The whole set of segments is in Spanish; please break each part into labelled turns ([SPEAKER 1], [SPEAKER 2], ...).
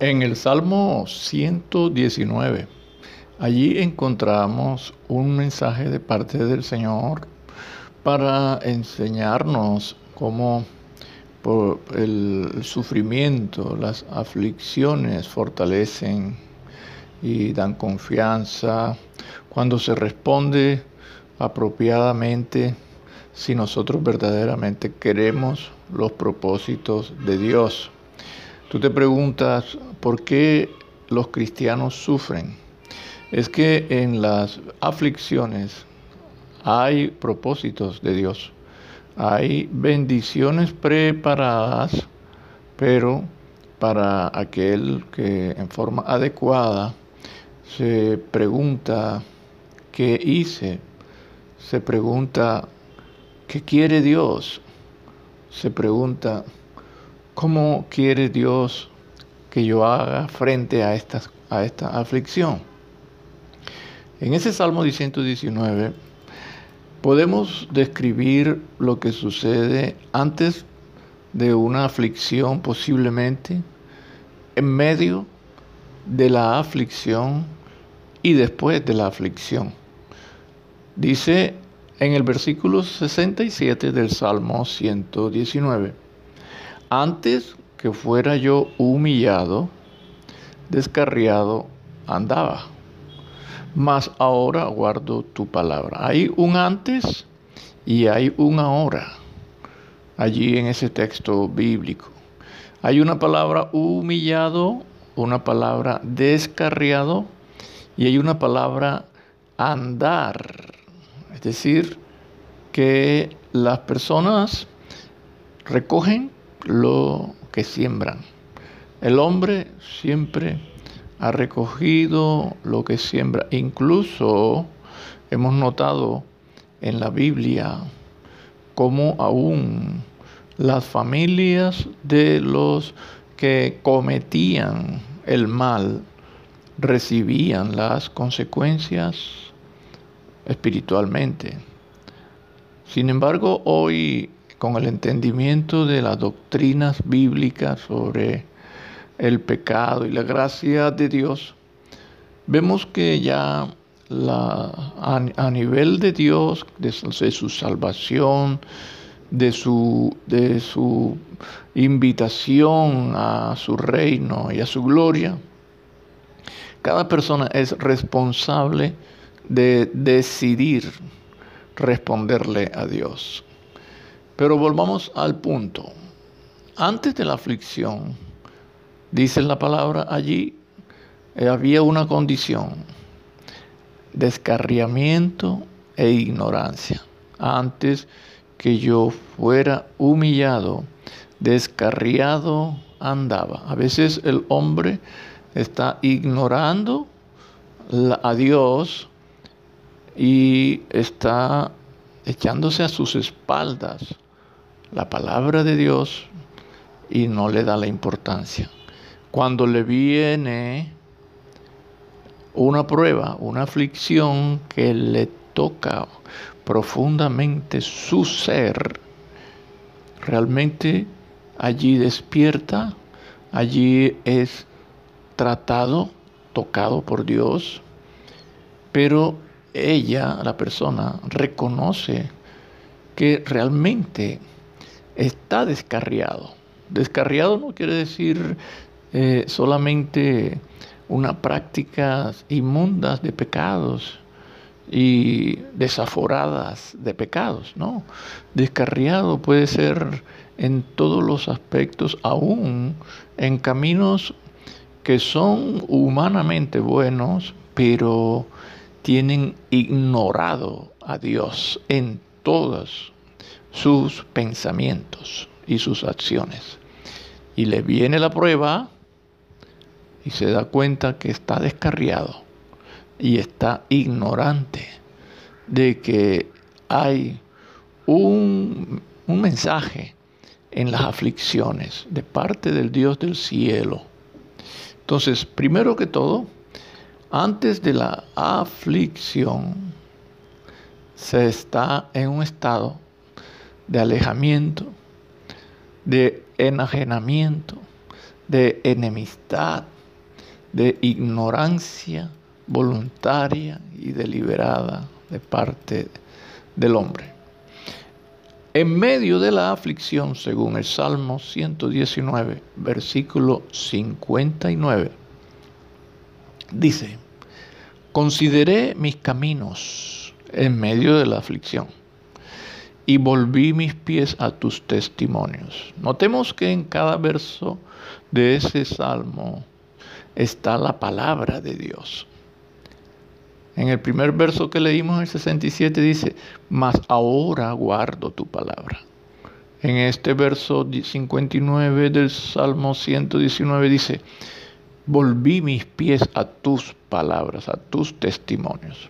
[SPEAKER 1] En el Salmo 119, allí encontramos un mensaje de parte del Señor para enseñarnos cómo por el sufrimiento, las aflicciones fortalecen y dan confianza cuando se responde apropiadamente si nosotros verdaderamente queremos los propósitos de Dios. Tú te preguntas, ¿por qué los cristianos sufren? Es que en las aflicciones hay propósitos de Dios, hay bendiciones preparadas, pero para aquel que en forma adecuada se pregunta, ¿qué hice? Se pregunta, ¿qué quiere Dios? Se pregunta, ¿Cómo quiere Dios que yo haga frente a, esta aflicción? En ese Salmo 119 podemos describir lo que sucede antes de una aflicción posiblemente, en medio de la aflicción y después de la aflicción. Dice en el versículo 67 del Salmo 119, antes que fuera yo humillado, descarriado andaba, mas ahora guardo tu palabra. Hay un antes y hay un ahora allí en ese texto bíblico. Hay una palabra humillado, una palabra descarriado y hay una palabra andar. Es decir, que las personas recogen lo que siembran. El hombre siempre ha recogido lo que siembra. Incluso hemos notado en la Biblia cómo aún las familias de los que cometían el mal recibían las consecuencias espiritualmente. Sin embargo, hoy con el entendimiento de las doctrinas bíblicas sobre el pecado y la gracia de Dios, vemos que ya a, nivel de Dios, de, su salvación, de su, de su invitación a su reino y a su gloria, cada persona es responsable de decidir responderle a Dios. Pero volvamos al punto. Antes de la aflicción, dice la palabra allí, había una condición, descarriamiento e ignorancia. Antes que yo fuera humillado, descarriado andaba. A veces el hombre está ignorando a Dios y está echándose a sus espaldas la palabra de Dios y no le da la importancia. Cuando le viene una prueba, una aflicción que le toca profundamente su ser, realmente allí despierta, allí es tratado, tocado por Dios, pero ella, la persona, reconoce que realmente está descarriado. Descarriado no quiere decir eh, solamente una práctica inmundas de pecados y desaforadas de pecados, no. Descarriado puede ser en todos los aspectos, aún en caminos que son humanamente buenos, pero tienen ignorado a Dios en todas sus pensamientos y sus acciones. Y le viene la prueba y se da cuenta que está descarriado y está ignorante de que hay un, un mensaje en las aflicciones de parte del Dios del cielo. Entonces, primero que todo, antes de la aflicción, se está en un estado de alejamiento, de enajenamiento, de enemistad, de ignorancia voluntaria y deliberada de parte del hombre. En medio de la aflicción, según el Salmo 119, versículo 59, dice, consideré mis caminos en medio de la aflicción y volví mis pies a tus testimonios. Notemos que en cada verso de ese salmo está la palabra de Dios. En el primer verso que leímos, el 67, dice, mas ahora guardo tu palabra. En este verso 59 del Salmo 119 dice, volví mis pies a tus palabras, a tus testimonios.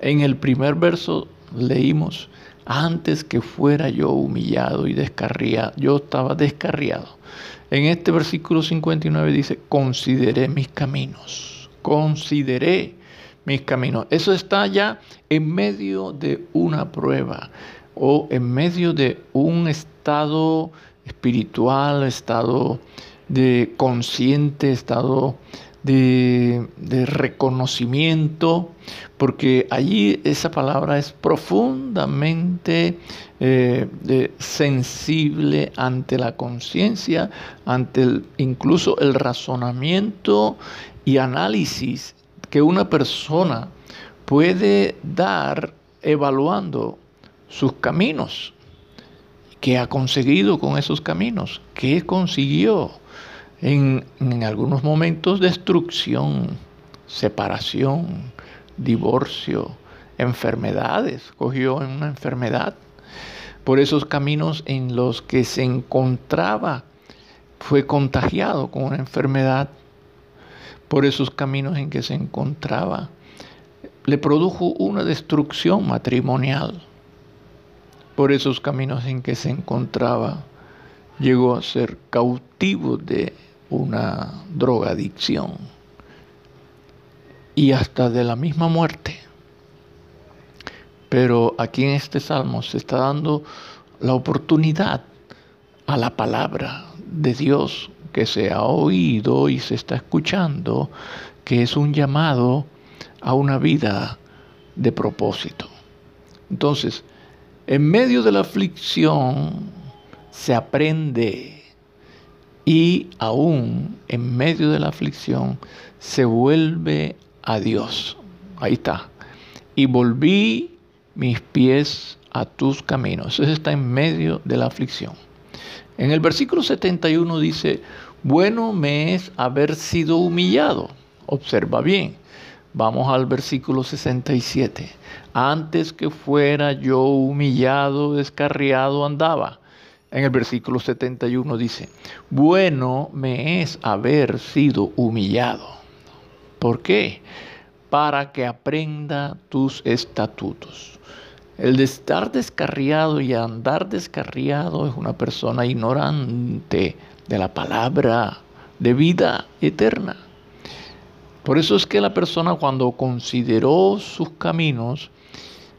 [SPEAKER 1] En el primer verso leímos, antes que fuera yo humillado y descarriado, yo estaba descarriado. En este versículo 59 dice, consideré mis caminos, consideré mis caminos. Eso está ya en medio de una prueba o en medio de un estado espiritual, estado de consciente, estado de, reconocimiento, porque allí esa palabra es profundamente eh, sensible ante la conciencia, ante el, incluso el razonamiento y análisis que una persona puede dar evaluando sus caminos. ¿Qué ha conseguido con esos caminos? ¿Qué consiguió? En, algunos momentos destrucción, separación, divorcio, enfermedades, cogió en una enfermedad. Por esos caminos en los que se encontraba, fue contagiado con una enfermedad. Por esos caminos en que se encontraba, le produjo una destrucción matrimonial. Por esos caminos en que se encontraba, llegó a ser cautivo de una drogadicción y hasta de la misma muerte. Pero aquí en este salmo se está dando la oportunidad a la palabra de Dios que se ha oído y se está escuchando, que es un llamado a una vida de propósito. Entonces, en medio de la aflicción se aprende y aún en medio de la aflicción se vuelve a Dios. Ahí está. Y volví mis pies a tus caminos. Eso está en medio de la aflicción. En el versículo 71 dice, bueno me es haber sido humillado. Observa bien. Vamos al versículo 67. Antes que fuera yo humillado, descarriado andaba en el versículo 71 dice, bueno me es haber sido humillado. ¿Por qué? Para que aprenda tus estatutos. El de estar descarriado y andar descarriado es una persona ignorante de la palabra de vida eterna. Por eso es que la persona cuando consideró sus caminos,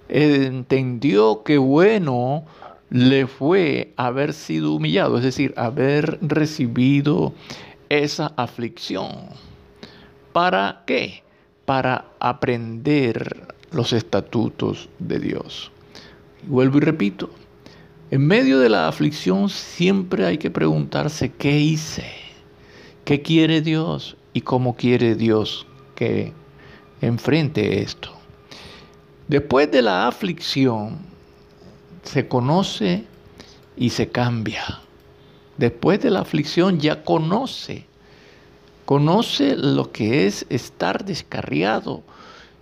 [SPEAKER 1] entendió que bueno le fue haber sido humillado, es decir, haber recibido esa aflicción. ¿Para qué? Para aprender los estatutos de Dios. vuelvo y repito, en medio de la aflicción siempre hay que preguntarse qué hice, qué quiere Dios y cómo quiere Dios que enfrente esto. Después de la aflicción, se conoce y se cambia. Después de la aflicción ya conoce, conoce lo que es estar descarriado,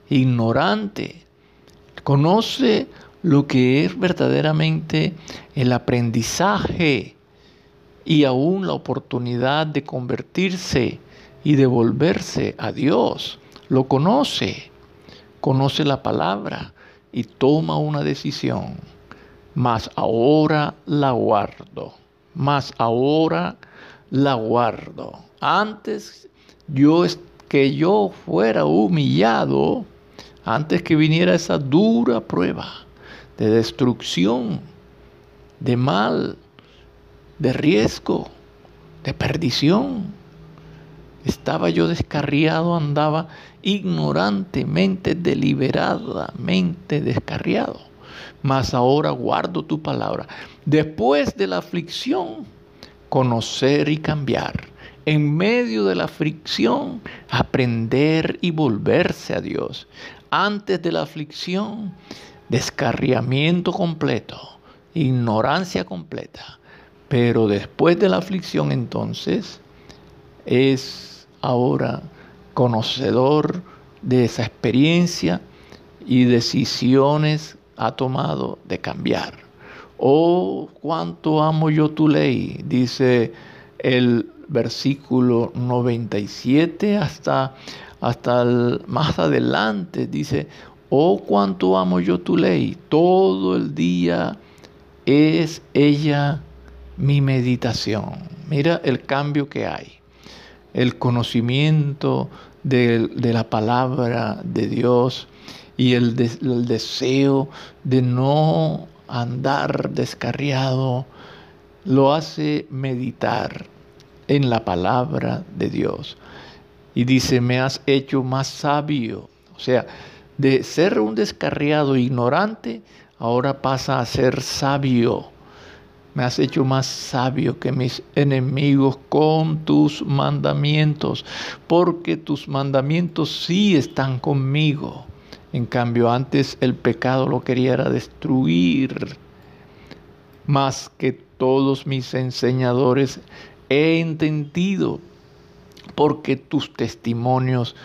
[SPEAKER 1] ignorante, conoce lo que es verdaderamente el aprendizaje y aún la oportunidad de convertirse y de volverse a Dios. Lo conoce, conoce la palabra y toma una decisión mas ahora la guardo, mas ahora la guardo. Antes yo que yo fuera humillado, antes que viniera esa dura prueba de destrucción, de mal, de riesgo, de perdición. Estaba yo descarriado, andaba ignorantemente, deliberadamente descarriado. Mas ahora guardo tu palabra. Después de la aflicción, conocer y cambiar. En medio de la aflicción, aprender y volverse a Dios. Antes de la aflicción, descarriamiento completo, ignorancia completa. Pero después de la aflicción entonces, es ahora conocedor de esa experiencia y decisiones ha tomado de cambiar. Oh, cuánto amo yo tu ley, dice el versículo 97 hasta, hasta más adelante, dice, oh, cuánto amo yo tu ley, todo el día es ella mi meditación. Mira el cambio que hay el conocimiento de, la palabra de Dios y el, deseo de no andar descarriado, lo hace meditar en la palabra de Dios. Y dice, me has hecho más sabio. O sea, de ser un descarriado ignorante, ahora pasa a ser sabio me has hecho más sabio que mis enemigos con tus mandamientos, porque tus mandamientos sí están conmigo. En cambio, antes el pecado lo quería destruir. Más que todos mis enseñadores he entendido, porque tus testimonios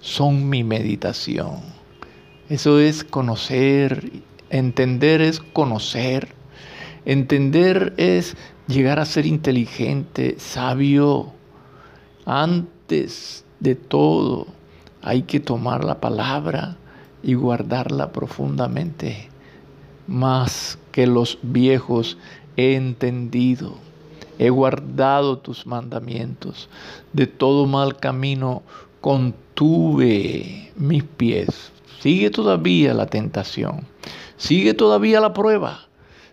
[SPEAKER 1] son mi meditación. Eso es conocer, entender es conocer Entender es llegar a ser inteligente, sabio. Antes de todo, hay que tomar la palabra y guardarla profundamente. Más que los viejos he entendido, he guardado tus mandamientos. De todo mal camino contuve mis pies. Sigue todavía la tentación, sigue todavía la prueba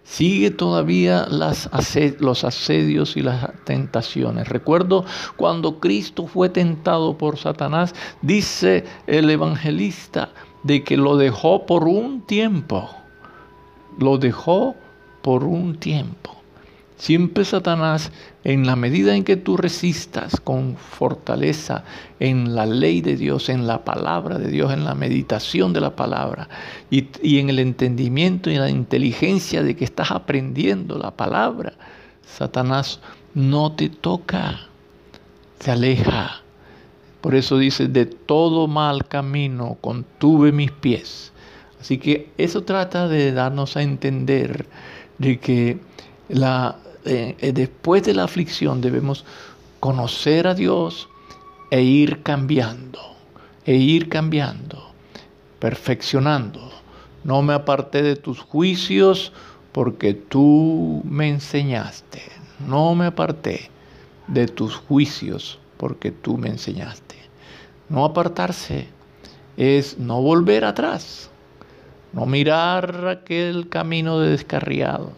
[SPEAKER 1] sigue todavía los asedios y las tentaciones. Recuerdo cuando Cristo fue tentado por Satanás, dice el evangelista de que lo dejó por un tiempo. Lo dejó por un tiempo. Siempre Satanás, en la medida en que tú resistas con fortaleza en la ley de Dios, en la palabra de Dios, en la meditación de la palabra y, en el entendimiento y la inteligencia de que estás aprendiendo la palabra, Satanás no te toca, se aleja. Por eso dice, de todo mal camino contuve mis pies. Así que eso trata de darnos a entender de que la, eh, después de la aflicción debemos conocer a Dios e ir cambiando, e ir cambiando, perfeccionando. No me aparté de tus juicios porque tú me enseñaste. No me aparté de tus juicios porque tú me enseñaste. No apartarse es no volver atrás, no mirar aquel camino de descarriado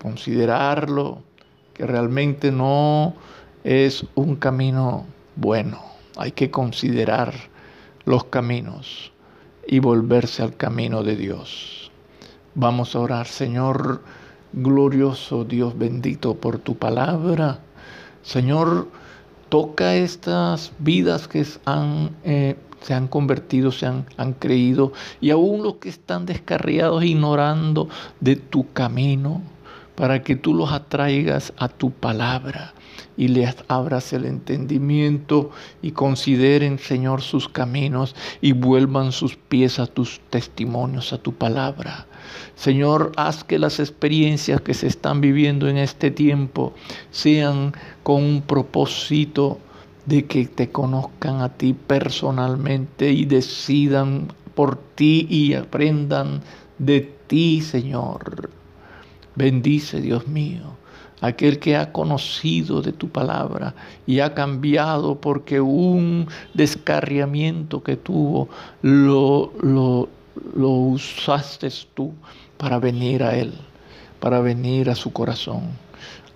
[SPEAKER 1] considerarlo, que realmente no es un camino bueno. Hay que considerar los caminos y volverse al camino de Dios. Vamos a orar, Señor glorioso, Dios bendito por tu palabra. Señor, toca estas vidas que han, eh, se han convertido, se han, han creído, y aún los que están descarriados, ignorando de tu camino para que tú los atraigas a tu palabra y les abras el entendimiento y consideren, Señor, sus caminos y vuelvan sus pies a tus testimonios, a tu palabra. Señor, haz que las experiencias que se están viviendo en este tiempo sean con un propósito de que te conozcan a ti personalmente y decidan por ti y aprendan de ti, Señor. Bendice, Dios mío, aquel que ha conocido de tu palabra y ha cambiado porque un descarriamiento que tuvo lo, lo, usaste tú para venir a Él, para venir a su corazón.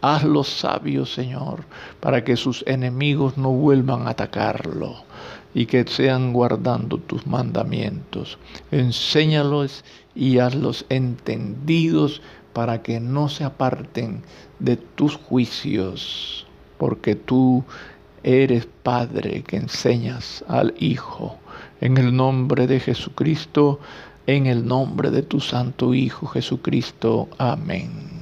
[SPEAKER 1] Hazlo sabio, Señor, para que sus enemigos no vuelvan a atacarlo y que sean guardando tus mandamientos. Enséñalos y hazlos entendidos para que no se aparten de tus juicios, porque tú eres Padre que enseñas al Hijo. En el nombre de Jesucristo, en el nombre de tu Santo Hijo Jesucristo. Amén.